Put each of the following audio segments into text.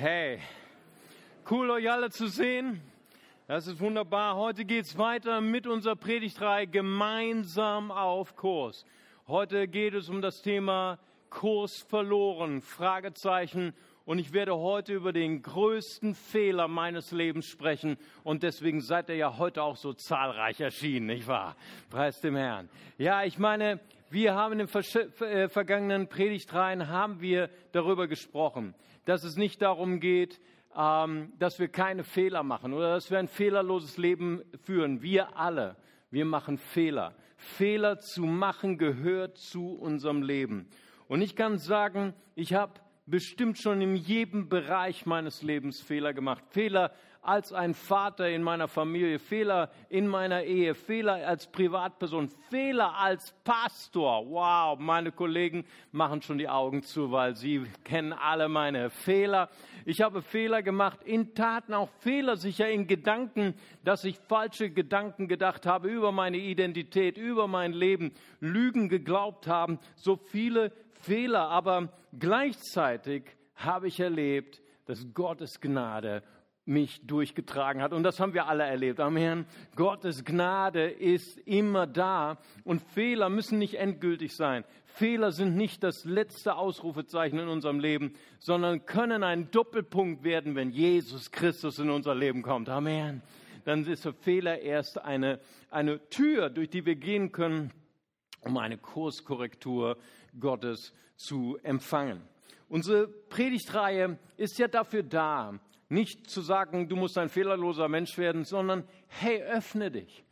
Hey, cool euch alle zu sehen. Das ist wunderbar. Heute geht's weiter mit unserer Predigtreihe gemeinsam auf Kurs. Heute geht es um das Thema Kurs verloren, Fragezeichen. Und ich werde heute über den größten Fehler meines Lebens sprechen. Und deswegen seid ihr ja heute auch so zahlreich erschienen, nicht wahr? Preis dem Herrn. Ja, ich meine, wir haben in den äh, vergangenen Predigtreihen haben wir darüber gesprochen dass es nicht darum geht, ähm, dass wir keine Fehler machen oder dass wir ein fehlerloses Leben führen. Wir alle, wir machen Fehler. Fehler zu machen gehört zu unserem Leben. Und ich kann sagen, ich habe bestimmt schon in jedem Bereich meines Lebens Fehler gemacht. Fehler als ein Vater in meiner Familie, Fehler in meiner Ehe, Fehler als Privatperson, Fehler als Pastor. Wow, meine Kollegen machen schon die Augen zu, weil sie kennen alle meine Fehler. Ich habe Fehler gemacht in Taten, auch Fehler sicher in Gedanken, dass ich falsche Gedanken gedacht habe über meine Identität, über mein Leben, Lügen geglaubt haben, so viele Fehler, aber gleichzeitig habe ich erlebt, dass Gottes Gnade mich durchgetragen hat. Und das haben wir alle erlebt. Amen. Gottes Gnade ist immer da und Fehler müssen nicht endgültig sein. Fehler sind nicht das letzte Ausrufezeichen in unserem Leben, sondern können ein Doppelpunkt werden, wenn Jesus Christus in unser Leben kommt. Amen. Dann ist der Fehler erst eine, eine Tür, durch die wir gehen können, um eine Kurskorrektur Gottes zu empfangen. Unsere Predigtreihe ist ja dafür da, nicht zu sagen, du musst ein fehlerloser Mensch werden, sondern hey, öffne dich.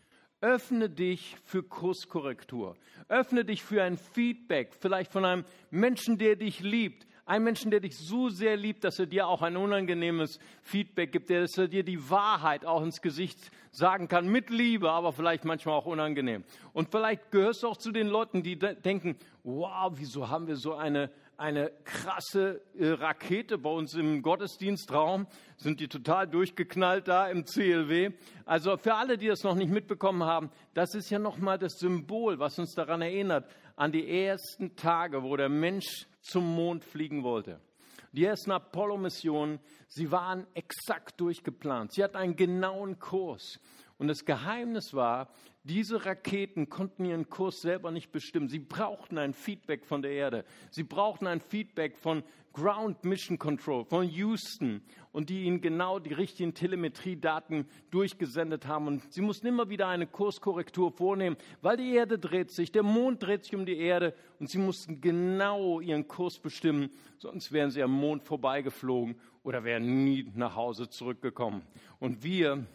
Öffne dich für Kurskorrektur. Öffne dich für ein Feedback, vielleicht von einem Menschen, der dich liebt. Ein Menschen, der dich so sehr liebt, dass er dir auch ein unangenehmes Feedback gibt, dass er dir die Wahrheit auch ins Gesicht sagen kann, mit Liebe, aber vielleicht manchmal auch unangenehm. Und vielleicht gehörst du auch zu den Leuten, die denken, wow, wieso haben wir so eine, eine krasse äh, Rakete bei uns im Gottesdienstraum, sind die total durchgeknallt da im CLW. Also für alle, die das noch nicht mitbekommen haben, das ist ja nochmal das Symbol, was uns daran erinnert, an die ersten Tage, wo der Mensch zum Mond fliegen wollte. Die ersten Apollo-Missionen, sie waren exakt durchgeplant. Sie hatten einen genauen Kurs. Und das Geheimnis war, diese Raketen konnten ihren Kurs selber nicht bestimmen. Sie brauchten ein Feedback von der Erde. Sie brauchten ein Feedback von Ground Mission Control, von Houston und die ihnen genau die richtigen Telemetriedaten durchgesendet haben. Und sie mussten immer wieder eine Kurskorrektur vornehmen, weil die Erde dreht sich, der Mond dreht sich um die Erde und sie mussten genau ihren Kurs bestimmen, sonst wären sie am Mond vorbeigeflogen oder wären nie nach Hause zurückgekommen. Und wir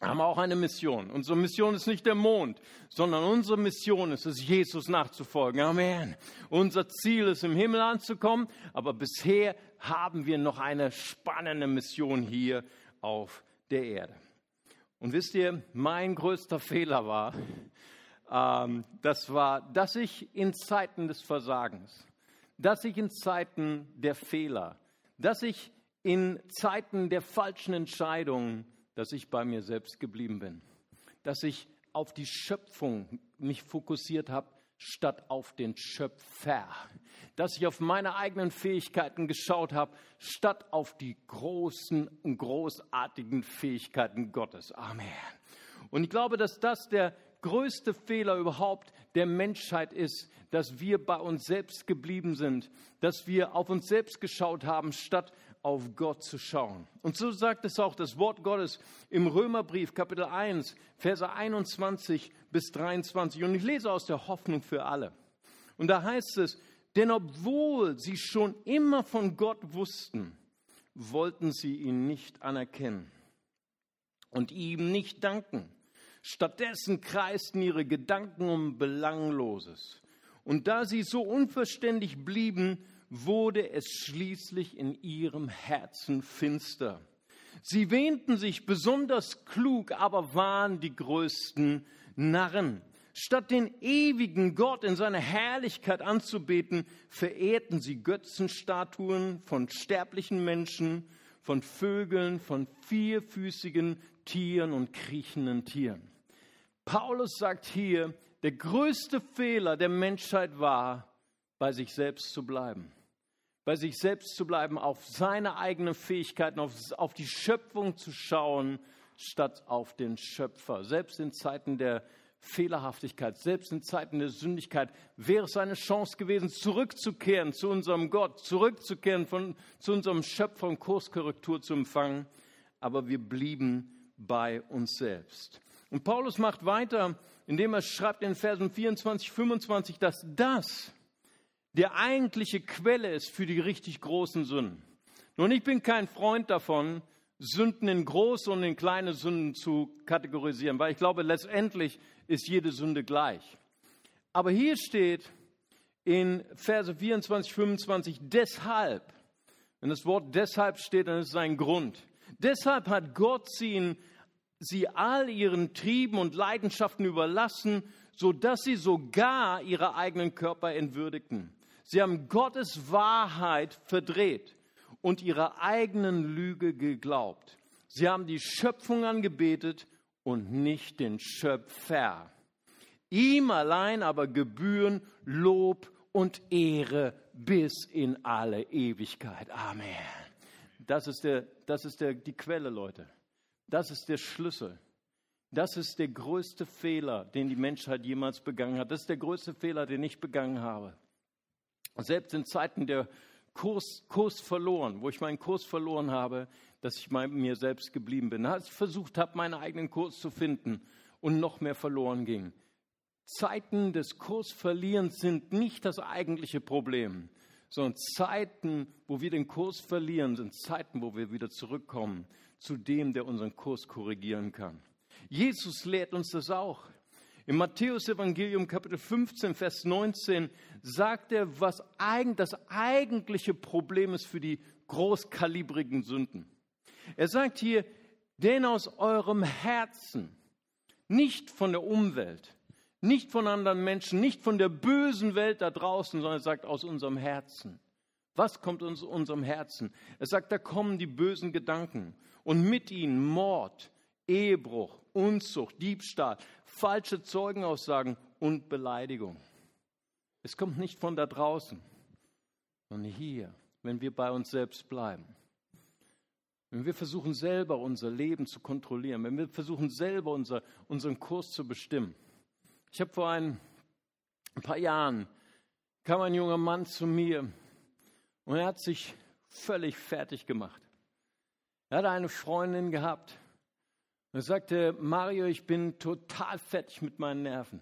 haben auch eine Mission. Unsere Mission ist nicht der Mond, sondern unsere Mission ist es, Jesus nachzufolgen. Amen. Unser Ziel ist, im Himmel anzukommen, aber bisher haben wir noch eine spannende Mission hier auf der Erde. Und wisst ihr, mein größter Fehler war, ähm, das war, dass ich in Zeiten des Versagens, dass ich in Zeiten der Fehler, dass ich in Zeiten der falschen Entscheidungen dass ich bei mir selbst geblieben bin, dass ich auf die Schöpfung mich fokussiert habe, statt auf den Schöpfer, dass ich auf meine eigenen Fähigkeiten geschaut habe, statt auf die großen und großartigen Fähigkeiten Gottes. Amen. Und ich glaube, dass das der größte Fehler überhaupt der Menschheit ist, dass wir bei uns selbst geblieben sind, dass wir auf uns selbst geschaut haben, statt auf Gott zu schauen. Und so sagt es auch das Wort Gottes im Römerbrief Kapitel 1, Verse 21 bis 23. Und ich lese aus der Hoffnung für alle. Und da heißt es, denn obwohl sie schon immer von Gott wussten, wollten sie ihn nicht anerkennen und ihm nicht danken. Stattdessen kreisten ihre Gedanken um Belangloses. Und da sie so unverständlich blieben, wurde es schließlich in ihrem Herzen finster. Sie wähnten sich besonders klug, aber waren die größten Narren. Statt den ewigen Gott in seiner Herrlichkeit anzubeten, verehrten sie Götzenstatuen von sterblichen Menschen, von Vögeln, von vierfüßigen Tieren und kriechenden Tieren. Paulus sagt hier, der größte Fehler der Menschheit war, bei sich selbst zu bleiben bei sich selbst zu bleiben, auf seine eigenen Fähigkeiten, auf, auf die Schöpfung zu schauen, statt auf den Schöpfer. Selbst in Zeiten der Fehlerhaftigkeit, selbst in Zeiten der Sündigkeit, wäre es eine Chance gewesen, zurückzukehren zu unserem Gott, zurückzukehren von, zu unserem Schöpfer und Kurskorrektur zu empfangen. Aber wir blieben bei uns selbst. Und Paulus macht weiter, indem er schreibt in Versen 24, 25, dass das der eigentliche Quelle ist für die richtig großen Sünden. Nun, ich bin kein Freund davon, Sünden in große und in kleine Sünden zu kategorisieren, weil ich glaube, letztendlich ist jede Sünde gleich. Aber hier steht in Verse 24, 25, deshalb, wenn das Wort deshalb steht, dann ist es ein Grund. Deshalb hat Gott sie, sie all ihren Trieben und Leidenschaften überlassen, sodass sie sogar ihre eigenen Körper entwürdigten. Sie haben Gottes Wahrheit verdreht und ihrer eigenen Lüge geglaubt. Sie haben die Schöpfung angebetet und nicht den Schöpfer. Ihm allein aber gebühren Lob und Ehre bis in alle Ewigkeit. Amen. Das ist, der, das ist der, die Quelle, Leute. Das ist der Schlüssel. Das ist der größte Fehler, den die Menschheit jemals begangen hat. Das ist der größte Fehler, den ich begangen habe. Selbst in Zeiten der Kurs, Kurs verloren, wo ich meinen Kurs verloren habe, dass ich mir selbst geblieben bin. Als ich versucht habe, meinen eigenen Kurs zu finden und noch mehr verloren ging. Zeiten des Kursverlierens sind nicht das eigentliche Problem, sondern Zeiten, wo wir den Kurs verlieren, sind Zeiten, wo wir wieder zurückkommen zu dem, der unseren Kurs korrigieren kann. Jesus lehrt uns das auch. Im Matthäus-Evangelium, Kapitel 15, Vers 19, sagt er, was das eigentliche Problem ist für die großkalibrigen Sünden. Er sagt hier, denn aus eurem Herzen, nicht von der Umwelt, nicht von anderen Menschen, nicht von der bösen Welt da draußen, sondern er sagt aus unserem Herzen. Was kommt aus unserem Herzen? Er sagt, da kommen die bösen Gedanken und mit ihnen Mord, Ehebruch, Unzucht, Diebstahl, falsche Zeugenaussagen und Beleidigung. Es kommt nicht von da draußen, sondern hier, wenn wir bei uns selbst bleiben. Wenn wir versuchen selber unser Leben zu kontrollieren, wenn wir versuchen selber unser, unseren Kurs zu bestimmen. Ich habe vor ein, paar Jahren, kam ein junger Mann zu mir und er hat sich völlig fertig gemacht. Er hatte eine Freundin gehabt, er sagte, Mario, ich bin total fertig mit meinen Nerven.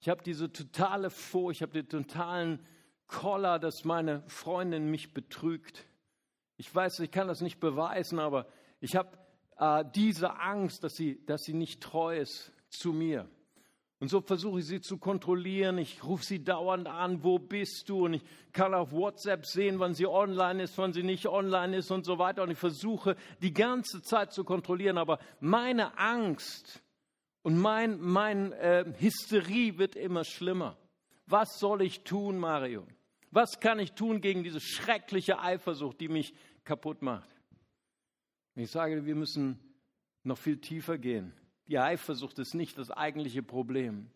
Ich habe diese totale Furcht, ich habe den totalen Koller, dass meine Freundin mich betrügt. Ich weiß, ich kann das nicht beweisen, aber ich habe äh, diese Angst, dass sie, dass sie nicht treu ist zu mir. Und so versuche ich sie zu kontrollieren. Ich rufe sie dauernd an, wo bist du? Und ich kann auf WhatsApp sehen, wann sie online ist, wann sie nicht online ist und so weiter. Und ich versuche die ganze Zeit zu kontrollieren. Aber meine Angst und mein, mein äh, Hysterie wird immer schlimmer. Was soll ich tun, Mario? Was kann ich tun gegen diese schreckliche Eifersucht, die mich kaputt macht? Ich sage, wir müssen noch viel tiefer gehen. Die Eifersucht ist nicht das eigentliche Problem,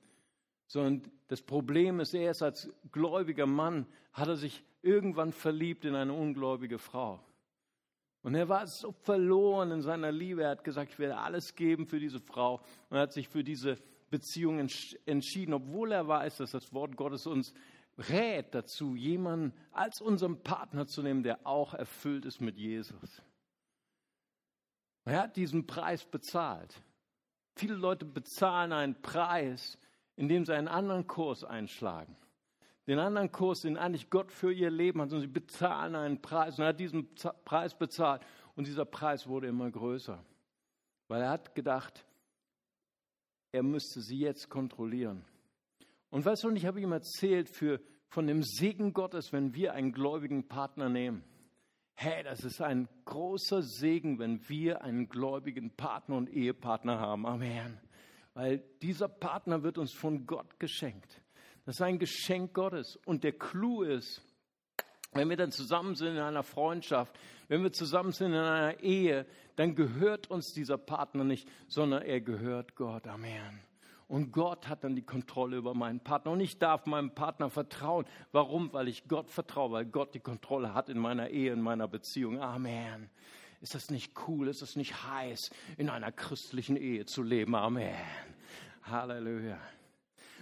sondern das Problem ist, er ist als gläubiger Mann, hat er sich irgendwann verliebt in eine ungläubige Frau. Und er war so verloren in seiner Liebe. Er hat gesagt, ich werde alles geben für diese Frau. Und er hat sich für diese Beziehung entschieden, obwohl er weiß, dass das Wort Gottes uns rät dazu, jemanden als unseren Partner zu nehmen, der auch erfüllt ist mit Jesus. Er hat diesen Preis bezahlt. Viele Leute bezahlen einen Preis, indem sie einen anderen Kurs einschlagen. Den anderen Kurs, den eigentlich Gott für ihr Leben hat, und sie bezahlen einen Preis. Und er hat diesen Preis bezahlt. Und dieser Preis wurde immer größer. Weil er hat gedacht, er müsste sie jetzt kontrollieren. Und weißt du, und ich habe ihm erzählt für, von dem Segen Gottes, wenn wir einen gläubigen Partner nehmen. Hey, das ist ein großer Segen, wenn wir einen gläubigen Partner und Ehepartner haben. Amen. Weil dieser Partner wird uns von Gott geschenkt. Das ist ein Geschenk Gottes. Und der Clou ist, wenn wir dann zusammen sind in einer Freundschaft, wenn wir zusammen sind in einer Ehe, dann gehört uns dieser Partner nicht, sondern er gehört Gott. Amen. Und Gott hat dann die Kontrolle über meinen Partner. Und ich darf meinem Partner vertrauen. Warum? Weil ich Gott vertraue, weil Gott die Kontrolle hat in meiner Ehe, in meiner Beziehung. Amen. Ist das nicht cool? Ist das nicht heiß, in einer christlichen Ehe zu leben? Amen. Halleluja.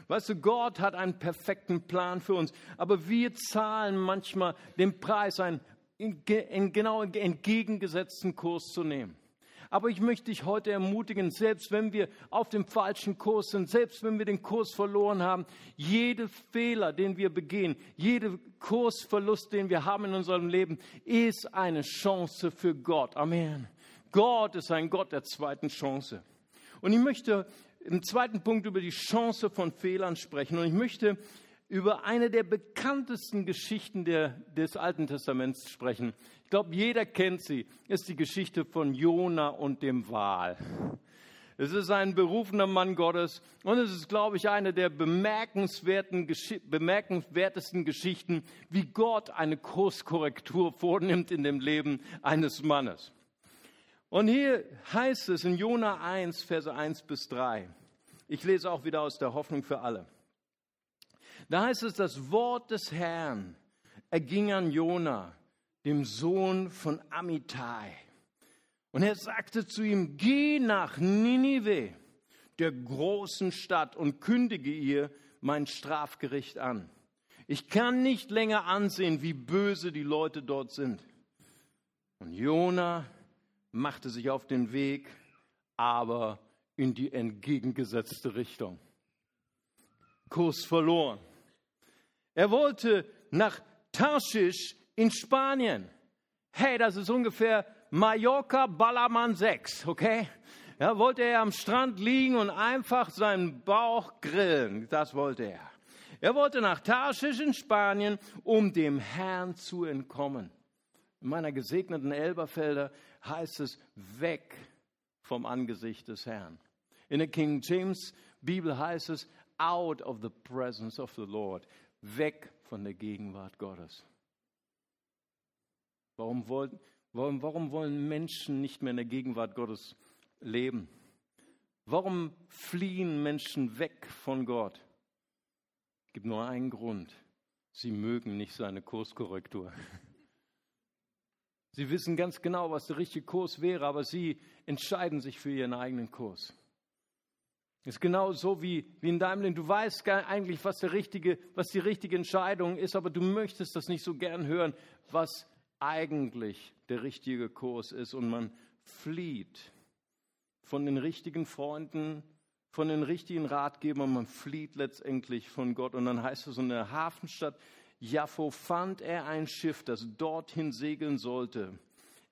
Weißt du, Gott hat einen perfekten Plan für uns, aber wir zahlen manchmal den Preis, einen in genau entgegengesetzten Kurs zu nehmen. Aber ich möchte dich heute ermutigen, selbst wenn wir auf dem falschen Kurs sind, selbst wenn wir den Kurs verloren haben, jede Fehler, den wir begehen, jede Kursverlust, den wir haben in unserem Leben, ist eine Chance für Gott. Amen. Gott ist ein Gott der zweiten Chance. Und ich möchte im zweiten Punkt über die Chance von Fehlern sprechen. Und ich möchte über eine der bekanntesten Geschichten der, des Alten Testaments sprechen. Ich glaube, jeder kennt sie. Ist die Geschichte von Jona und dem Wal. Es ist ein berufener Mann Gottes und es ist, glaube ich, eine der bemerkenswerten, bemerkenswertesten Geschichten, wie Gott eine Kurskorrektur vornimmt in dem Leben eines Mannes. Und hier heißt es in Jona 1, Verse 1 bis 3. Ich lese auch wieder aus der Hoffnung für alle. Da heißt es, das Wort des Herrn erging an Jona, dem Sohn von Amittai. Und er sagte zu ihm, geh nach Ninive, der großen Stadt, und kündige ihr mein Strafgericht an. Ich kann nicht länger ansehen, wie böse die Leute dort sind. Und Jona machte sich auf den Weg, aber in die entgegengesetzte Richtung. Kurs verloren. Er wollte nach Tarschisch in Spanien. Hey, das ist ungefähr Mallorca Ballermann 6, okay? Ja, wollte er am Strand liegen und einfach seinen Bauch grillen. Das wollte er. Er wollte nach Tarschisch in Spanien, um dem Herrn zu entkommen. In meiner gesegneten Elberfelder heißt es weg vom Angesicht des Herrn. In der King James Bibel heißt es out of the presence of the Lord weg von der Gegenwart Gottes. Warum wollen, warum, warum wollen Menschen nicht mehr in der Gegenwart Gottes leben? Warum fliehen Menschen weg von Gott? Es gibt nur einen Grund. Sie mögen nicht seine Kurskorrektur. Sie wissen ganz genau, was der richtige Kurs wäre, aber sie entscheiden sich für ihren eigenen Kurs. Das ist genau so wie, wie in deinem. Du weißt eigentlich, was, der richtige, was die richtige Entscheidung ist, aber du möchtest das nicht so gern hören, was eigentlich der richtige Kurs ist. Und man flieht von den richtigen Freunden, von den richtigen Ratgebern, man flieht letztendlich von Gott. Und dann heißt es, in der Hafenstadt Jaffo fand er ein Schiff, das dorthin segeln sollte.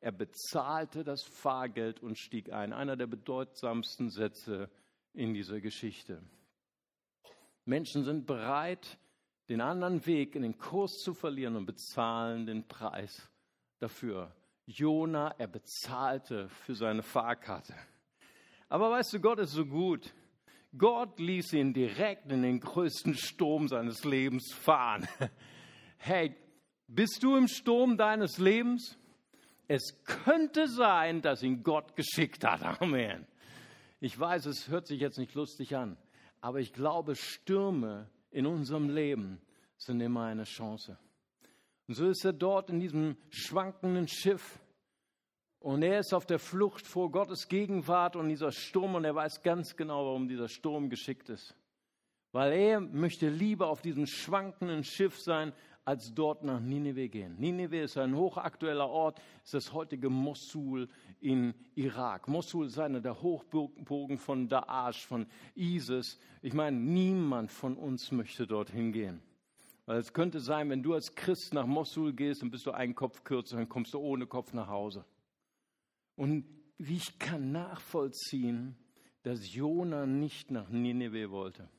Er bezahlte das Fahrgeld und stieg ein. Einer der bedeutsamsten Sätze in dieser Geschichte. Menschen sind bereit, den anderen Weg in den Kurs zu verlieren und bezahlen den Preis dafür. Jona, er bezahlte für seine Fahrkarte. Aber weißt du, Gott ist so gut. Gott ließ ihn direkt in den größten Sturm seines Lebens fahren. Hey, bist du im Sturm deines Lebens? Es könnte sein, dass ihn Gott geschickt hat. Amen. Ich weiß, es hört sich jetzt nicht lustig an, aber ich glaube, Stürme in unserem Leben sind immer eine Chance. Und so ist er dort in diesem schwankenden Schiff und er ist auf der Flucht vor Gottes Gegenwart und dieser Sturm und er weiß ganz genau, warum dieser Sturm geschickt ist. Weil er möchte lieber auf diesem schwankenden Schiff sein, als dort nach Nineveh gehen. Nineveh ist ein hochaktueller Ort, ist das heutige Mosul in Irak. Mosul ist einer der Hochburgen von Daesh, von ISIS. Ich meine, niemand von uns möchte dorthin gehen. Weil es könnte sein, wenn du als Christ nach Mosul gehst, dann bist du einen Kopf kürzer, dann kommst du ohne Kopf nach Hause. Und ich kann nachvollziehen, dass Jona nicht nach Nineveh wollte.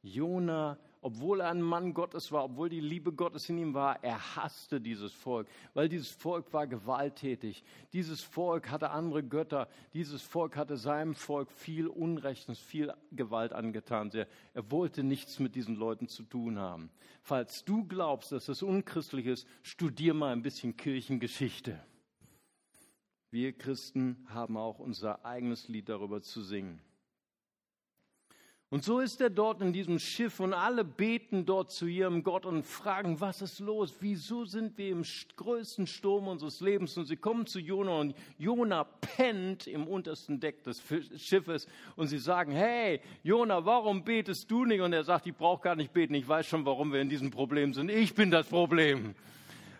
Jona obwohl er ein Mann Gottes war, obwohl die Liebe Gottes in ihm war, er hasste dieses Volk, weil dieses Volk war gewalttätig. Dieses Volk hatte andere Götter. Dieses Volk hatte seinem Volk viel Unrechtens, viel Gewalt angetan. Er, er wollte nichts mit diesen Leuten zu tun haben. Falls du glaubst, dass das unchristlich ist, studier mal ein bisschen Kirchengeschichte. Wir Christen haben auch unser eigenes Lied darüber zu singen. Und so ist er dort in diesem Schiff und alle beten dort zu ihrem Gott und fragen, was ist los? Wieso sind wir im größten Sturm unseres Lebens? Und sie kommen zu Jona und Jona pennt im untersten Deck des Schiffes und sie sagen, hey, Jona, warum betest du nicht? Und er sagt, ich brauche gar nicht beten, ich weiß schon, warum wir in diesem Problem sind. Ich bin das Problem.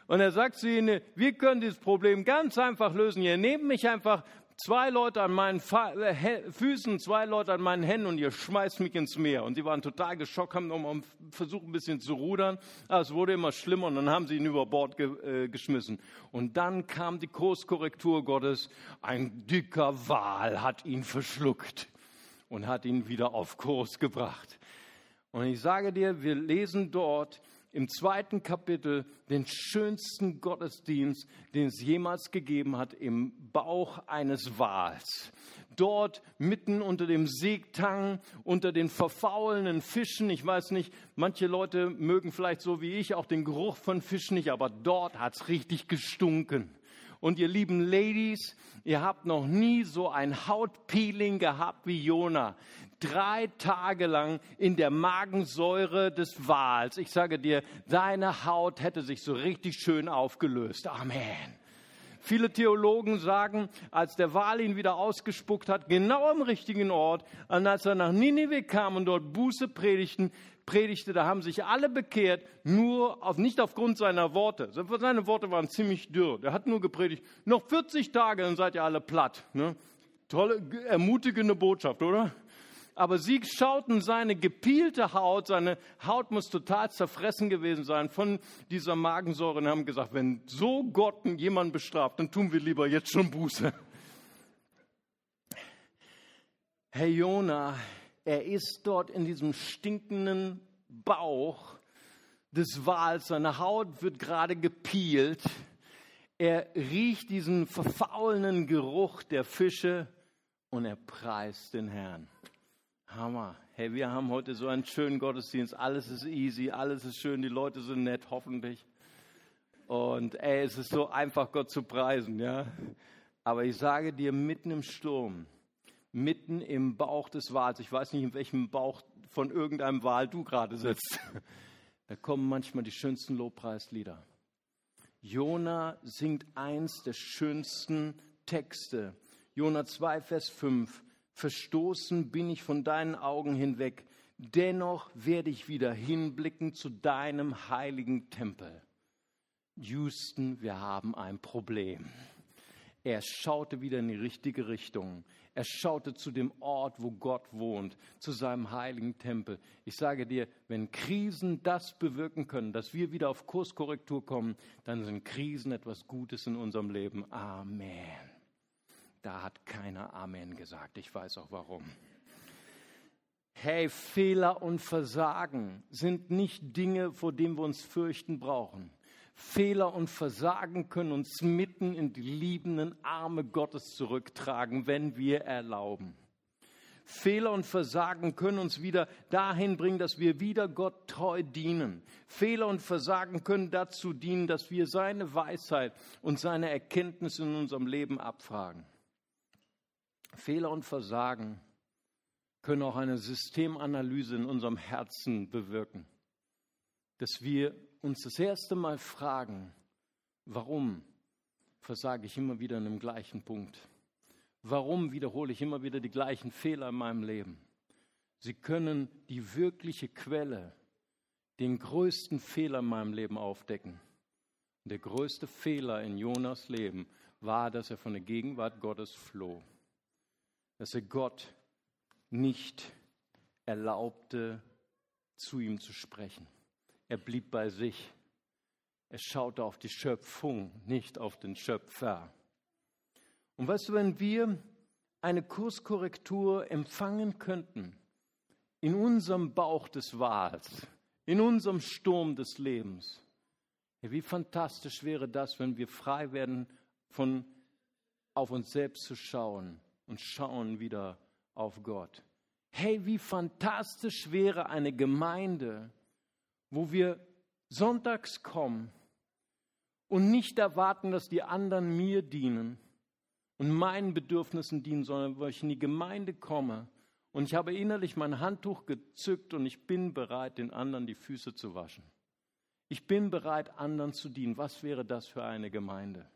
Und er sagt zu ihnen, wir können dieses Problem ganz einfach lösen. Ihr nehmt mich einfach zwei Leute an meinen äh, Füßen, zwei Leute an meinen Händen und ihr schmeißt mich ins Meer. Und sie waren total geschockt, haben nochmal versucht, ein bisschen zu rudern. Aber es wurde immer schlimmer und dann haben sie ihn über Bord ge äh, geschmissen. Und dann kam die Kurskorrektur Gottes. Ein dicker Wal hat ihn verschluckt und hat ihn wieder auf Kurs gebracht. Und ich sage dir, wir lesen dort, im zweiten Kapitel den schönsten Gottesdienst, den es jemals gegeben hat, im Bauch eines Wals. Dort mitten unter dem Seetang, unter den verfaulenen Fischen. Ich weiß nicht, manche Leute mögen vielleicht so wie ich auch den Geruch von Fischen nicht, aber dort hat es richtig gestunken. Und ihr lieben Ladies, ihr habt noch nie so ein Hautpeeling gehabt wie Jona. Drei Tage lang in der Magensäure des Wals. Ich sage dir, deine Haut hätte sich so richtig schön aufgelöst. Amen. Viele Theologen sagen, als der Wal ihn wieder ausgespuckt hat, genau am richtigen Ort, und als er nach Ninive kam und dort Buße predigten, predigte, da haben sich alle bekehrt, nur auf, nicht aufgrund seiner Worte. Seine Worte waren ziemlich dürr. Er hat nur gepredigt, noch 40 Tage, dann seid ihr alle platt. Ne? Tolle, ermutigende Botschaft, oder? Aber sie schauten seine gepielte Haut, seine Haut muss total zerfressen gewesen sein von dieser Magensäure und haben gesagt, wenn so Gott jemanden bestraft, dann tun wir lieber jetzt schon Buße. Herr Jona, er ist dort in diesem stinkenden Bauch des Wals. Seine Haut wird gerade gepielt. Er riecht diesen verfaulenden Geruch der Fische und er preist den Herrn. Hammer. Hey, wir haben heute so einen schönen Gottesdienst. Alles ist easy, alles ist schön, die Leute sind nett, hoffentlich. Und ey, es ist so einfach, Gott zu preisen, ja. Aber ich sage dir, mitten im Sturm, mitten im Bauch des Wals. Ich weiß nicht, in welchem Bauch von irgendeinem Wal du gerade sitzt. Da kommen manchmal die schönsten Lobpreislieder. Jona singt eins der schönsten Texte. Jona 2, Vers 5. Verstoßen bin ich von deinen Augen hinweg. Dennoch werde ich wieder hinblicken zu deinem heiligen Tempel. Houston, wir haben ein Problem. Er schaute wieder in die richtige Richtung. Er schaute zu dem Ort, wo Gott wohnt, zu seinem heiligen Tempel. Ich sage dir, wenn Krisen das bewirken können, dass wir wieder auf Kurskorrektur kommen, dann sind Krisen etwas Gutes in unserem Leben. Amen. Da hat keiner Amen gesagt. Ich weiß auch warum. Hey, Fehler und Versagen sind nicht Dinge, vor denen wir uns fürchten brauchen. Fehler und Versagen können uns mitten in die liebenden Arme Gottes zurücktragen, wenn wir erlauben. Fehler und Versagen können uns wieder dahin bringen, dass wir wieder Gott treu dienen. Fehler und Versagen können dazu dienen, dass wir seine Weisheit und seine Erkenntnis in unserem Leben abfragen. Fehler und Versagen können auch eine Systemanalyse in unserem Herzen bewirken, dass wir uns das erste Mal fragen, warum versage ich immer wieder in dem gleichen Punkt? Warum wiederhole ich immer wieder die gleichen Fehler in meinem Leben? Sie können die wirkliche Quelle, den größten Fehler in meinem Leben aufdecken. Der größte Fehler in Jonas Leben war, dass er von der Gegenwart Gottes floh. Dass er Gott nicht erlaubte, zu ihm zu sprechen. Er blieb bei sich. Er schaute auf die Schöpfung, nicht auf den Schöpfer. Und weißt du, wenn wir eine Kurskorrektur empfangen könnten in unserem Bauch des Wals, in unserem Sturm des Lebens, wie fantastisch wäre das, wenn wir frei werden, von auf uns selbst zu schauen und schauen wieder auf Gott. Hey, wie fantastisch wäre eine Gemeinde, wo wir sonntags kommen und nicht erwarten, dass die anderen mir dienen und meinen Bedürfnissen dienen, sondern wo ich in die Gemeinde komme Und ich habe innerlich mein Handtuch gezückt und ich bin bereit, den anderen die Füße zu waschen. Ich bin bereit, anderen zu dienen. Was wäre das für eine Gemeinde?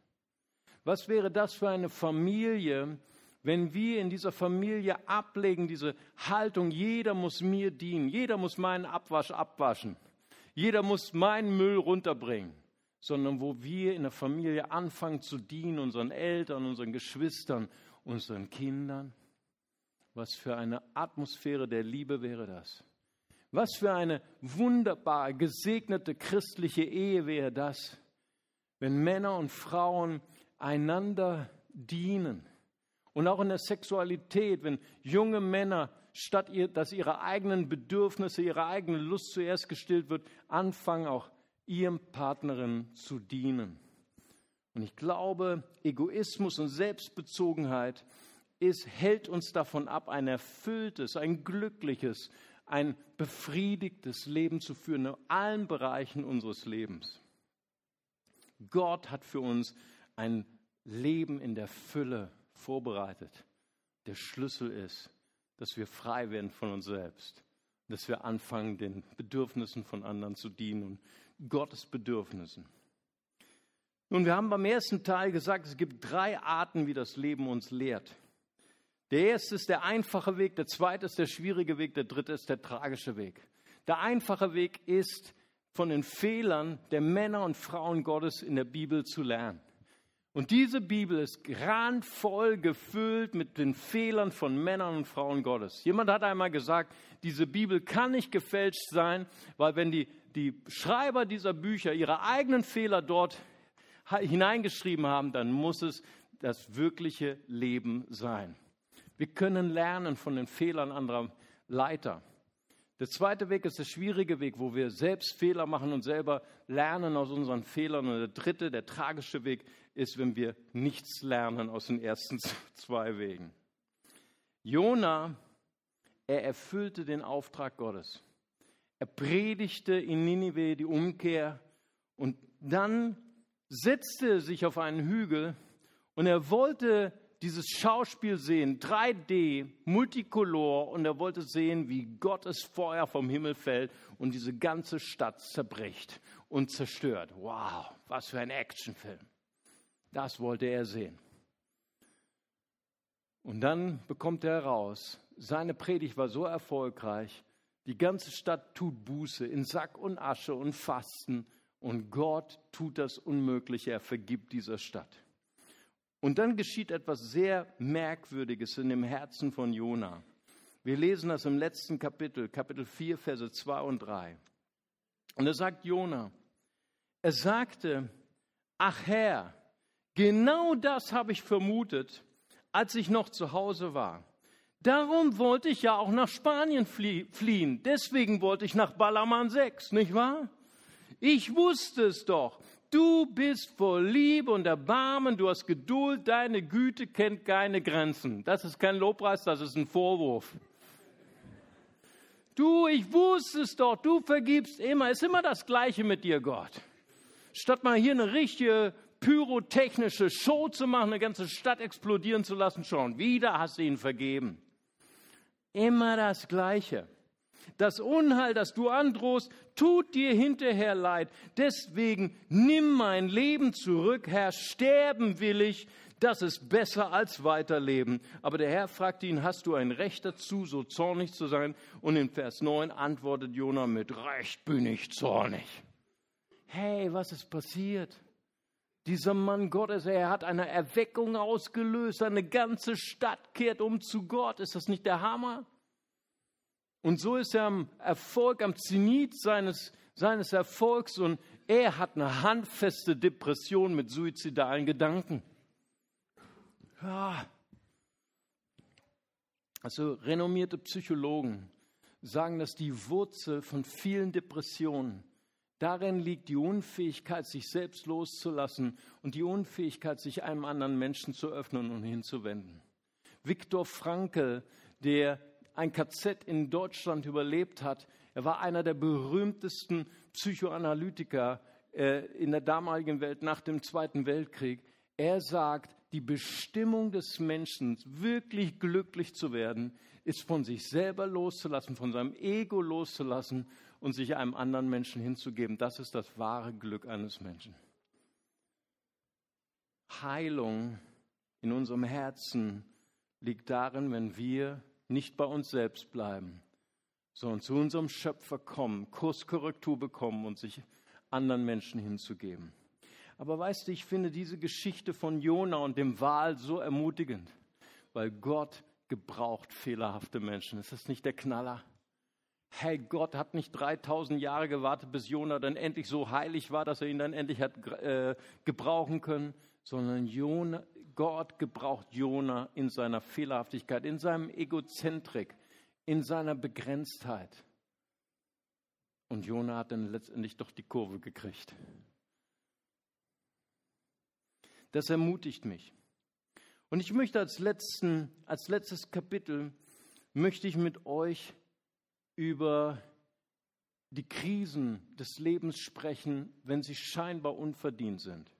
Was wäre das für eine Familie, wenn wir in dieser Familie ablegen, diese Haltung, jeder muss mir dienen, jeder muss meinen Abwasch abwaschen, jeder muss meinen Müll runterbringen, sondern wo wir in der Familie anfangen zu dienen, unseren Eltern, unseren Geschwistern, unseren Kindern. Was für eine Atmosphäre der Liebe wäre das? Was für eine wunderbar gesegnete christliche Ehe wäre das, wenn Männer und Frauen einander dienen. Und auch in der Sexualität, wenn junge Männer, statt ihr, dass ihre eigenen Bedürfnisse, ihre eigene Lust zuerst gestillt wird, anfangen auch ihrem Partnerin zu dienen. Und ich glaube, Egoismus und Selbstbezogenheit ist, hält uns davon ab, ein erfülltes, ein glückliches, ein befriedigtes Leben zu führen in allen Bereichen unseres Lebens. Gott hat für uns ein Leben in der Fülle vorbereitet. Der Schlüssel ist, dass wir frei werden von uns selbst, dass wir anfangen, den Bedürfnissen von anderen zu dienen und Gottes Bedürfnissen. Nun, wir haben beim ersten Teil gesagt, es gibt drei Arten, wie das Leben uns lehrt. Der erste ist der einfache Weg, der zweite ist der schwierige Weg, der dritte ist der tragische Weg. Der einfache Weg ist, von den Fehlern der Männer und Frauen Gottes in der Bibel zu lernen. Und diese Bibel ist randvoll gefüllt mit den Fehlern von Männern und Frauen Gottes. Jemand hat einmal gesagt, diese Bibel kann nicht gefälscht sein, weil wenn die, die Schreiber dieser Bücher ihre eigenen Fehler dort hineingeschrieben haben, dann muss es das wirkliche Leben sein. Wir können lernen von den Fehlern anderer Leiter. Der zweite Weg ist der schwierige Weg, wo wir selbst Fehler machen und selber lernen aus unseren Fehlern. Und der dritte, der tragische Weg, ist, wenn wir nichts lernen aus den ersten zwei Wegen. Jona, er erfüllte den Auftrag Gottes. Er predigte in Ninive die Umkehr und dann setzte er sich auf einen Hügel und er wollte dieses Schauspiel sehen, 3D, Multicolor, und er wollte sehen, wie Gottes Feuer vom Himmel fällt und diese ganze Stadt zerbricht und zerstört. Wow, was für ein Actionfilm. Das wollte er sehen. Und dann bekommt er heraus, seine Predigt war so erfolgreich, die ganze Stadt tut Buße in Sack und Asche und Fasten und Gott tut das Unmögliche, er vergibt dieser Stadt. Und dann geschieht etwas sehr Merkwürdiges in dem Herzen von Jona. Wir lesen das im letzten Kapitel, Kapitel 4, Verse 2 und 3. Und da sagt Jona, er sagte, ach Herr, genau das habe ich vermutet, als ich noch zu Hause war. Darum wollte ich ja auch nach Spanien fliehen. Deswegen wollte ich nach Balaman 6, nicht wahr? Ich wusste es doch. Du bist voll Liebe und Erbarmen, du hast Geduld, deine Güte kennt keine Grenzen. Das ist kein Lobpreis, das ist ein Vorwurf. Du, ich wusste es doch, du vergibst immer, ist immer das Gleiche mit dir, Gott. Statt mal hier eine richtige pyrotechnische Show zu machen, eine ganze Stadt explodieren zu lassen, schon wieder hast du ihn vergeben. Immer das Gleiche. Das Unheil, das du androhst, tut dir hinterher leid. Deswegen nimm mein Leben zurück, Herr, sterben will ich. Das ist besser als weiterleben. Aber der Herr fragte ihn, hast du ein Recht dazu, so zornig zu sein? Und in Vers 9 antwortet Jona mit, Recht bin ich zornig. Hey, was ist passiert? Dieser Mann Gottes, er hat eine Erweckung ausgelöst, eine ganze Stadt kehrt um zu Gott. Ist das nicht der Hammer? Und so ist er am Erfolg, am Zenit seines, seines Erfolgs und er hat eine handfeste Depression mit suizidalen Gedanken. Ja. Also renommierte Psychologen sagen, dass die Wurzel von vielen Depressionen darin liegt, die Unfähigkeit, sich selbst loszulassen und die Unfähigkeit, sich einem anderen Menschen zu öffnen und hinzuwenden. Viktor Frankl, der ein KZ in Deutschland überlebt hat. Er war einer der berühmtesten Psychoanalytiker äh, in der damaligen Welt nach dem Zweiten Weltkrieg. Er sagt, die Bestimmung des Menschen, wirklich glücklich zu werden, ist von sich selber loszulassen, von seinem Ego loszulassen und sich einem anderen Menschen hinzugeben. Das ist das wahre Glück eines Menschen. Heilung in unserem Herzen liegt darin, wenn wir nicht bei uns selbst bleiben, sondern zu unserem Schöpfer kommen, Kurskorrektur bekommen und sich anderen Menschen hinzugeben. Aber weißt du, ich finde diese Geschichte von Jona und dem Wal so ermutigend, weil Gott gebraucht fehlerhafte Menschen. Ist das nicht der Knaller? Hey, Gott hat nicht 3000 Jahre gewartet, bis Jona dann endlich so heilig war, dass er ihn dann endlich hat äh, gebrauchen können, sondern Jona, Gott gebraucht Jona in seiner Fehlerhaftigkeit, in seinem Egozentrik, in seiner Begrenztheit. Und Jona hat dann letztendlich doch die Kurve gekriegt. Das ermutigt mich. Und ich möchte als, letzten, als letztes Kapitel, möchte ich mit euch über die Krisen des Lebens sprechen, wenn sie scheinbar unverdient sind.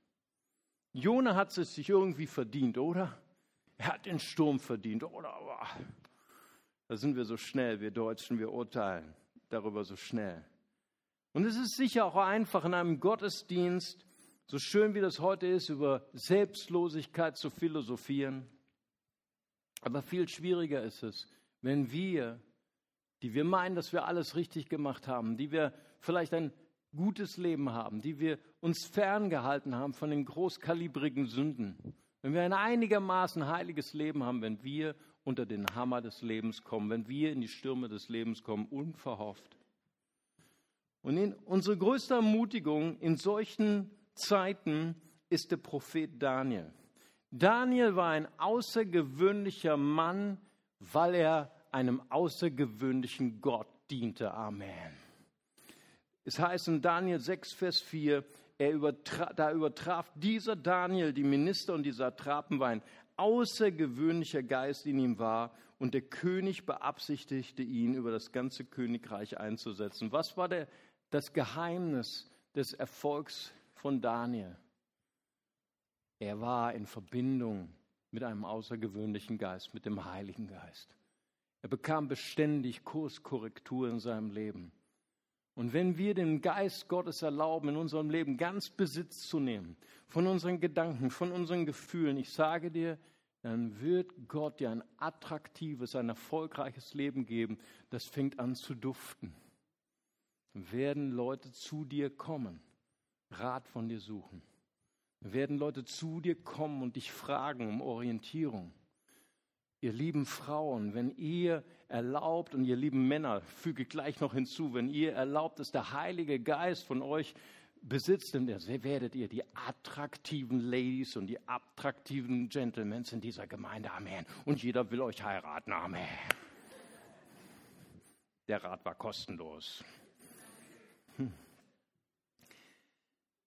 Jona hat es sich irgendwie verdient, oder? Er hat den Sturm verdient, oder? Da sind wir so schnell, wir Deutschen, wir urteilen darüber so schnell. Und es ist sicher auch einfach in einem Gottesdienst, so schön wie das heute ist, über Selbstlosigkeit zu philosophieren. Aber viel schwieriger ist es, wenn wir, die wir meinen, dass wir alles richtig gemacht haben, die wir vielleicht ein gutes Leben haben, die wir uns ferngehalten haben von den großkalibrigen Sünden, wenn wir ein einigermaßen heiliges Leben haben, wenn wir unter den Hammer des Lebens kommen, wenn wir in die Stürme des Lebens kommen, unverhofft. Und in, unsere größte Ermutigung in solchen Zeiten ist der Prophet Daniel. Daniel war ein außergewöhnlicher Mann, weil er einem außergewöhnlichen Gott diente. Amen. Es heißt in Daniel 6, Vers 4, übertra da übertraf dieser Daniel die Minister und die Satrapen, war ein außergewöhnlicher Geist in ihm war und der König beabsichtigte ihn, über das ganze Königreich einzusetzen. Was war der, das Geheimnis des Erfolgs von Daniel. Er war in Verbindung mit einem außergewöhnlichen Geist, mit dem Heiligen Geist. Er bekam beständig Kurskorrektur in seinem Leben. Und wenn wir dem Geist Gottes erlauben, in unserem Leben ganz Besitz zu nehmen, von unseren Gedanken, von unseren Gefühlen, ich sage dir, dann wird Gott dir ein attraktives, ein erfolgreiches Leben geben. Das fängt an zu duften. Dann werden Leute zu dir kommen Rat von dir suchen. werden Leute zu dir kommen und dich fragen um Orientierung. Ihr lieben Frauen, wenn ihr erlaubt, und ihr lieben Männer, füge gleich noch hinzu, wenn ihr erlaubt, dass der Heilige Geist von euch besitzt, dann werdet ihr die attraktiven Ladies und die attraktiven Gentlemen in dieser Gemeinde. Amen. Und jeder will euch heiraten. Amen. Der Rat war kostenlos. Hm.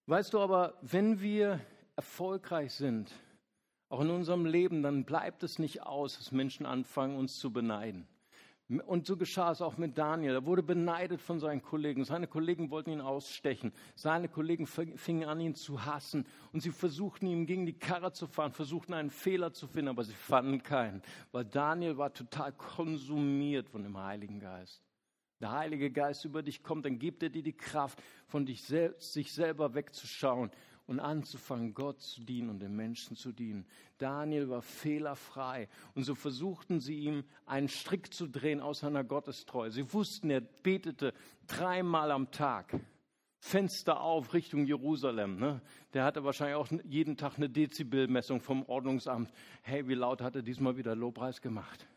Weißt du aber, wenn wir erfolgreich sind, auch in unserem Leben, dann bleibt es nicht aus, dass Menschen anfangen, uns zu beneiden. Und so geschah es auch mit Daniel. Er wurde beneidet von seinen Kollegen. Seine Kollegen wollten ihn ausstechen. Seine Kollegen fingen an, ihn zu hassen. Und sie versuchten ihm gegen die Karre zu fahren, versuchten einen Fehler zu finden, aber sie fanden keinen. Weil Daniel war total konsumiert von dem Heiligen Geist der Heilige Geist über dich kommt, dann gibt er dir die Kraft, von dich selbst, sich selber wegzuschauen und anzufangen, Gott zu dienen und den Menschen zu dienen. Daniel war fehlerfrei und so versuchten sie ihm einen Strick zu drehen aus seiner Gottestreue. Sie wussten, er betete dreimal am Tag. Fenster auf Richtung Jerusalem. Ne? Der hatte wahrscheinlich auch jeden Tag eine Dezibelmessung vom Ordnungsamt. Hey, wie laut hat er diesmal wieder Lobpreis gemacht?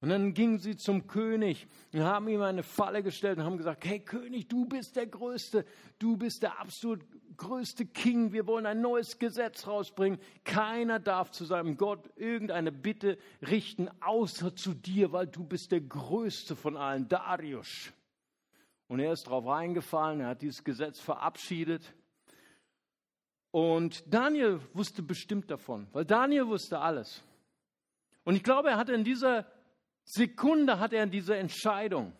Und dann gingen sie zum König und haben ihm eine Falle gestellt und haben gesagt, hey König, du bist der Größte, du bist der absolut größte King, wir wollen ein neues Gesetz rausbringen. Keiner darf zu seinem Gott irgendeine Bitte richten, außer zu dir, weil du bist der Größte von allen, Darius. Und er ist darauf reingefallen, er hat dieses Gesetz verabschiedet. Und Daniel wusste bestimmt davon, weil Daniel wusste alles. Und ich glaube, er hatte in dieser Sekunde hat er diese Entscheidung.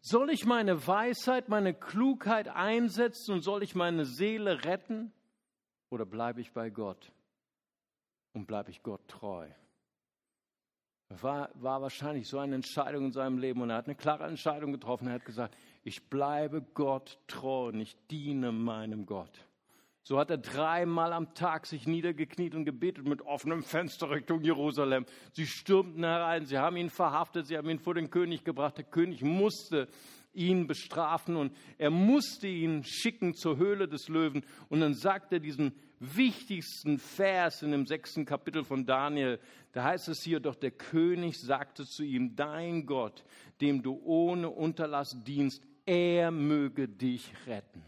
Soll ich meine Weisheit, meine Klugheit einsetzen und soll ich meine Seele retten? oder bleibe ich bei Gott und bleibe ich Gott treu? War, war wahrscheinlich so eine Entscheidung in seinem Leben und er hat eine klare Entscheidung getroffen. Er hat gesagt, ich bleibe Gott treu und ich diene meinem Gott. So hat er dreimal am Tag sich niedergekniet und gebetet mit offenem Fenster Richtung Jerusalem. Sie stürmten herein, sie haben ihn verhaftet, sie haben ihn vor den König gebracht. Der König musste ihn bestrafen und er musste ihn schicken zur Höhle des Löwen. Und dann sagt er diesen wichtigsten Vers in dem sechsten Kapitel von Daniel. Da heißt es hier, doch der König sagte zu ihm, dein Gott, dem du ohne Unterlass dienst, er möge dich retten.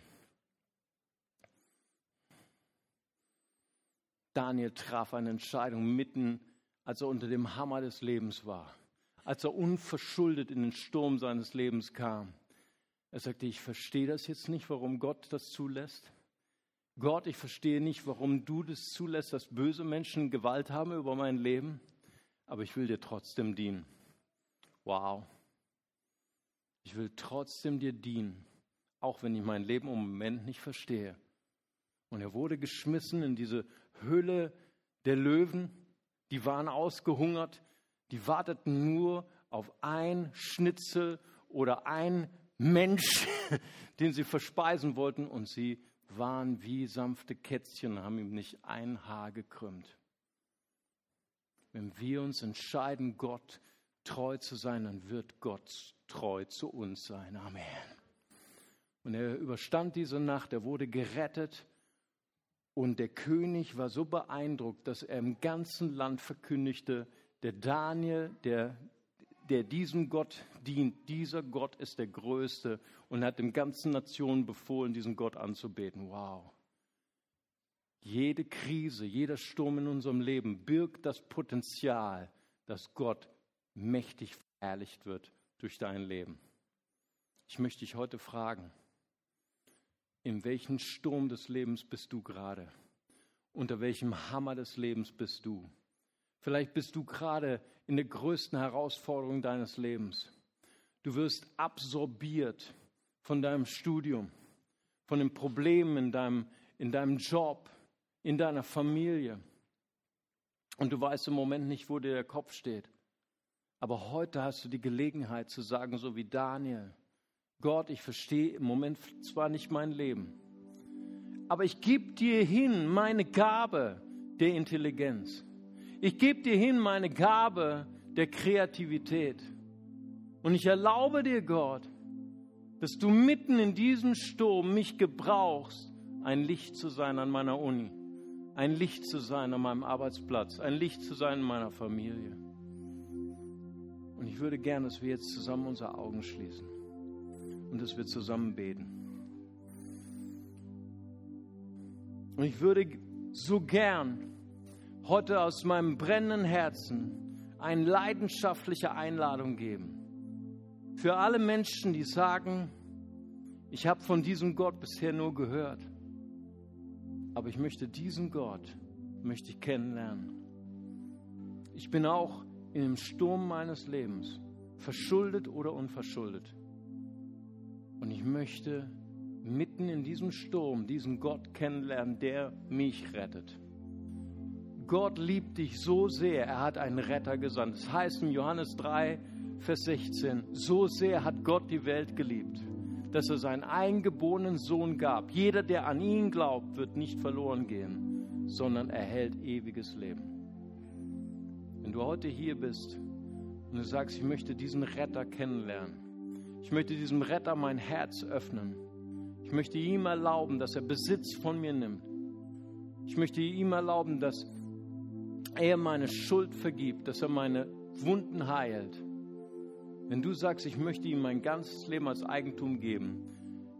Daniel traf eine Entscheidung mitten, als er unter dem Hammer des Lebens war, als er unverschuldet in den Sturm seines Lebens kam. Er sagte, ich verstehe das jetzt nicht, warum Gott das zulässt. Gott, ich verstehe nicht, warum du das zulässt, dass böse Menschen Gewalt haben über mein Leben, aber ich will dir trotzdem dienen. Wow. Ich will trotzdem dir dienen, auch wenn ich mein Leben im Moment nicht verstehe. Und er wurde geschmissen in diese Höhle der Löwen. Die waren ausgehungert. Die warteten nur auf ein Schnitzel oder ein Mensch, den sie verspeisen wollten. Und sie waren wie sanfte Kätzchen, haben ihm nicht ein Haar gekrümmt. Wenn wir uns entscheiden, Gott treu zu sein, dann wird Gott treu zu uns sein. Amen. Und er überstand diese Nacht, er wurde gerettet und der König war so beeindruckt, dass er im ganzen Land verkündigte, der Daniel, der, der diesem Gott dient, dieser Gott ist der Größte und hat dem ganzen Nationen befohlen, diesen Gott anzubeten. Wow. Jede Krise, jeder Sturm in unserem Leben birgt das Potenzial, dass Gott mächtig verherrlicht wird durch dein Leben. Ich möchte dich heute fragen, in welchem Sturm des Lebens bist du gerade? Unter welchem Hammer des Lebens bist du? Vielleicht bist du gerade in der größten Herausforderung deines Lebens. Du wirst absorbiert von deinem Studium, von den Problemen in deinem, in deinem Job, in deiner Familie. Und du weißt im Moment nicht, wo dir der Kopf steht. Aber heute hast du die Gelegenheit zu sagen, so wie Daniel, Gott, ich verstehe im Moment zwar nicht mein Leben, aber ich gebe dir hin meine Gabe der Intelligenz. Ich gebe dir hin meine Gabe der Kreativität. Und ich erlaube dir, Gott, dass du mitten in diesem Sturm mich gebrauchst, ein Licht zu sein an meiner Uni, ein Licht zu sein an meinem Arbeitsplatz, ein Licht zu sein in meiner Familie. Und ich würde gerne, dass wir jetzt zusammen unsere Augen schließen und dass wir zusammen beten. Und ich würde so gern heute aus meinem brennenden Herzen eine leidenschaftliche Einladung geben. Für alle Menschen, die sagen, ich habe von diesem Gott bisher nur gehört, aber ich möchte diesen Gott, möchte ich kennenlernen. Ich bin auch in dem Sturm meines Lebens, verschuldet oder unverschuldet. Und ich möchte mitten in diesem Sturm diesen Gott kennenlernen, der mich rettet. Gott liebt dich so sehr, er hat einen Retter gesandt. Das heißt in Johannes 3, Vers 16, so sehr hat Gott die Welt geliebt, dass er seinen eingeborenen Sohn gab. Jeder, der an ihn glaubt, wird nicht verloren gehen, sondern erhält ewiges Leben. Wenn du heute hier bist und du sagst, ich möchte diesen Retter kennenlernen, ich möchte diesem Retter mein Herz öffnen. Ich möchte ihm erlauben, dass er Besitz von mir nimmt. Ich möchte ihm erlauben, dass er meine Schuld vergibt, dass er meine Wunden heilt. Wenn du sagst, ich möchte ihm mein ganzes Leben als Eigentum geben,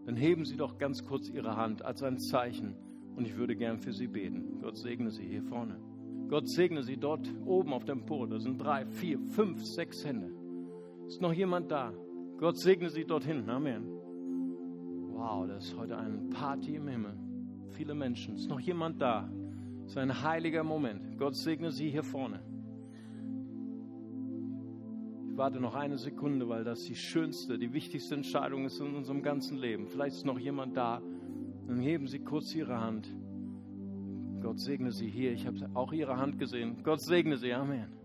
dann heben Sie doch ganz kurz Ihre Hand als ein Zeichen und ich würde gern für Sie beten. Gott segne Sie hier vorne. Gott segne Sie dort oben auf dem Pol. Da sind drei, vier, fünf, sechs Hände. Ist noch jemand da? Gott segne Sie dort hinten. Amen. Wow, das ist heute eine Party im Himmel. Viele Menschen. Ist noch jemand da? Das ist ein heiliger Moment. Gott segne Sie hier vorne. Ich warte noch eine Sekunde, weil das die schönste, die wichtigste Entscheidung ist in unserem ganzen Leben. Vielleicht ist noch jemand da. Dann heben Sie kurz Ihre Hand. Gott segne sie hier. Ich habe auch ihre Hand gesehen. Gott segne sie. Amen.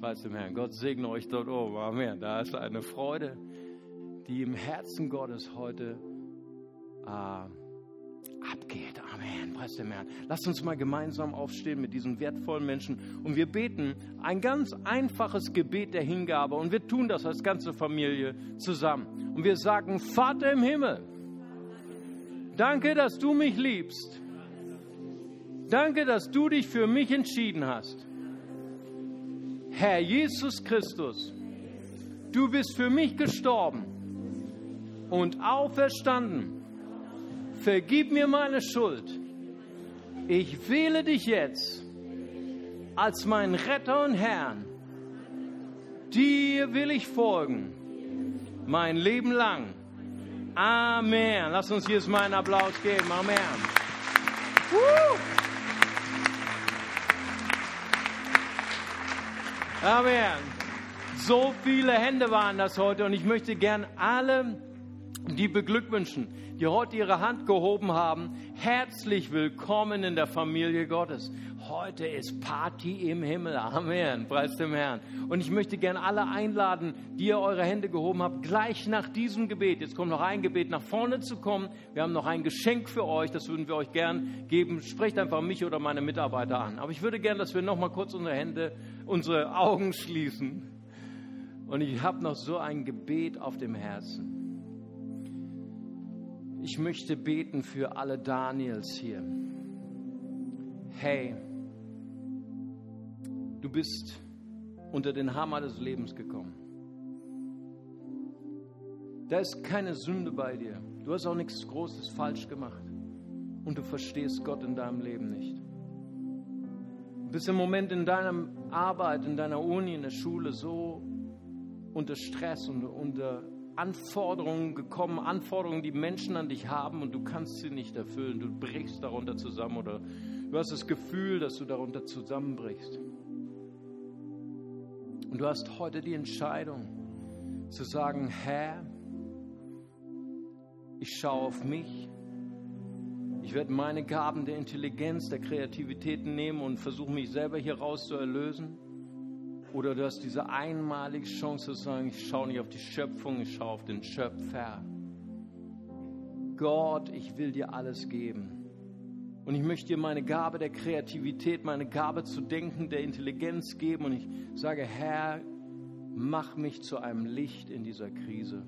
Preis dem Herrn. Gott segne euch dort oben. Amen. Da ist eine Freude, die im Herzen Gottes heute äh, abgeht. Amen. Preis dem Herrn. Lasst uns mal gemeinsam aufstehen mit diesen wertvollen Menschen und wir beten ein ganz einfaches Gebet der Hingabe und wir tun das als ganze Familie zusammen. Und wir sagen, Vater im Himmel, danke, dass du mich liebst. Danke, dass du dich für mich entschieden hast. Herr Jesus Christus, du bist für mich gestorben und auferstanden vergib mir meine Schuld. Ich wähle dich jetzt als meinen Retter und Herrn. Dir will ich folgen, mein Leben lang. Amen. Lass uns jetzt mal einen Applaus geben. Amen. Woo! Amen. So viele Hände waren das heute und ich möchte gern alle die beglückwünschen, die heute ihre Hand gehoben haben. Herzlich willkommen in der Familie Gottes. Heute ist Party im Himmel. Amen. Preis dem Herrn. Und ich möchte gerne alle einladen, die ihr eure Hände gehoben habt, gleich nach diesem Gebet, jetzt kommt noch ein Gebet, nach vorne zu kommen. Wir haben noch ein Geschenk für euch, das würden wir euch gern geben. Sprecht einfach mich oder meine Mitarbeiter an. Aber ich würde gern, dass wir noch mal kurz unsere Hände, unsere Augen schließen. Und ich habe noch so ein Gebet auf dem Herzen. Ich möchte beten für alle Daniels hier. Hey, du bist unter den Hammer des Lebens gekommen. Da ist keine Sünde bei dir. Du hast auch nichts Großes falsch gemacht. Und du verstehst Gott in deinem Leben nicht. Du bist im Moment in deiner Arbeit, in deiner Uni, in der Schule so unter Stress und unter Anforderungen gekommen, Anforderungen, die Menschen an dich haben und du kannst sie nicht erfüllen. Du brichst darunter zusammen oder du hast das Gefühl, dass du darunter zusammenbrichst. Und du hast heute die Entscheidung zu sagen, Herr, ich schaue auf mich. Ich werde meine Gaben der Intelligenz, der Kreativität nehmen und versuche mich selber hier raus zu erlösen. Oder du hast diese einmalige Chance zu sagen, ich schaue nicht auf die Schöpfung, ich schaue auf den Schöpfer. Gott, ich will dir alles geben. Und ich möchte dir meine Gabe der Kreativität, meine Gabe zu denken, der Intelligenz geben. Und ich sage, Herr, mach mich zu einem Licht in dieser Krise.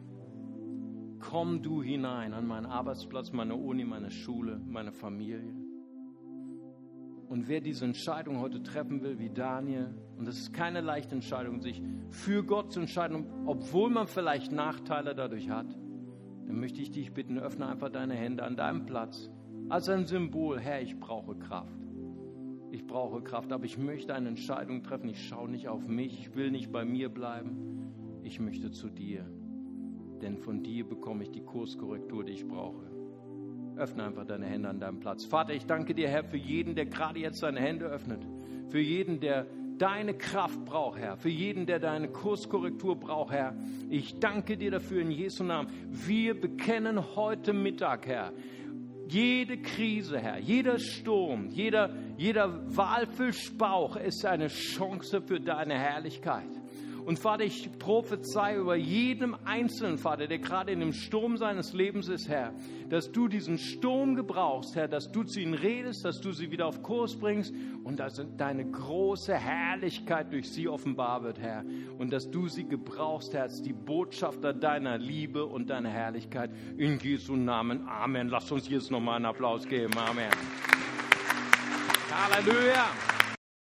Komm du hinein an meinen Arbeitsplatz, meine Uni, meine Schule, meine Familie. Und wer diese Entscheidung heute treffen will, wie Daniel, und das ist keine leichte Entscheidung, sich für Gott zu entscheiden, obwohl man vielleicht Nachteile dadurch hat, dann möchte ich dich bitten, öffne einfach deine Hände an deinem Platz als ein Symbol, Herr, ich brauche Kraft. Ich brauche Kraft, aber ich möchte eine Entscheidung treffen. Ich schaue nicht auf mich, ich will nicht bei mir bleiben. Ich möchte zu dir, denn von dir bekomme ich die Kurskorrektur, die ich brauche. Öffne einfach deine Hände an deinem Platz. Vater, ich danke dir, Herr, für jeden, der gerade jetzt seine Hände öffnet. Für jeden, der deine Kraft braucht, Herr. Für jeden, der deine Kurskorrektur braucht, Herr. Ich danke dir dafür in Jesu Namen. Wir bekennen heute Mittag, Herr, jede Krise, Herr, jeder Sturm, jeder, jeder Walfischbauch ist eine Chance für deine Herrlichkeit. Und Vater, ich prophezei über jedem Einzelnen, Vater, der gerade in dem Sturm seines Lebens ist, Herr, dass du diesen Sturm gebrauchst, Herr, dass du zu ihnen redest, dass du sie wieder auf Kurs bringst und dass deine große Herrlichkeit durch sie offenbar wird, Herr. Und dass du sie gebrauchst, Herr, als die Botschafter deiner Liebe und deiner Herrlichkeit. In Jesu Namen. Amen. Lass uns jetzt nochmal einen Applaus geben. Amen. Halleluja.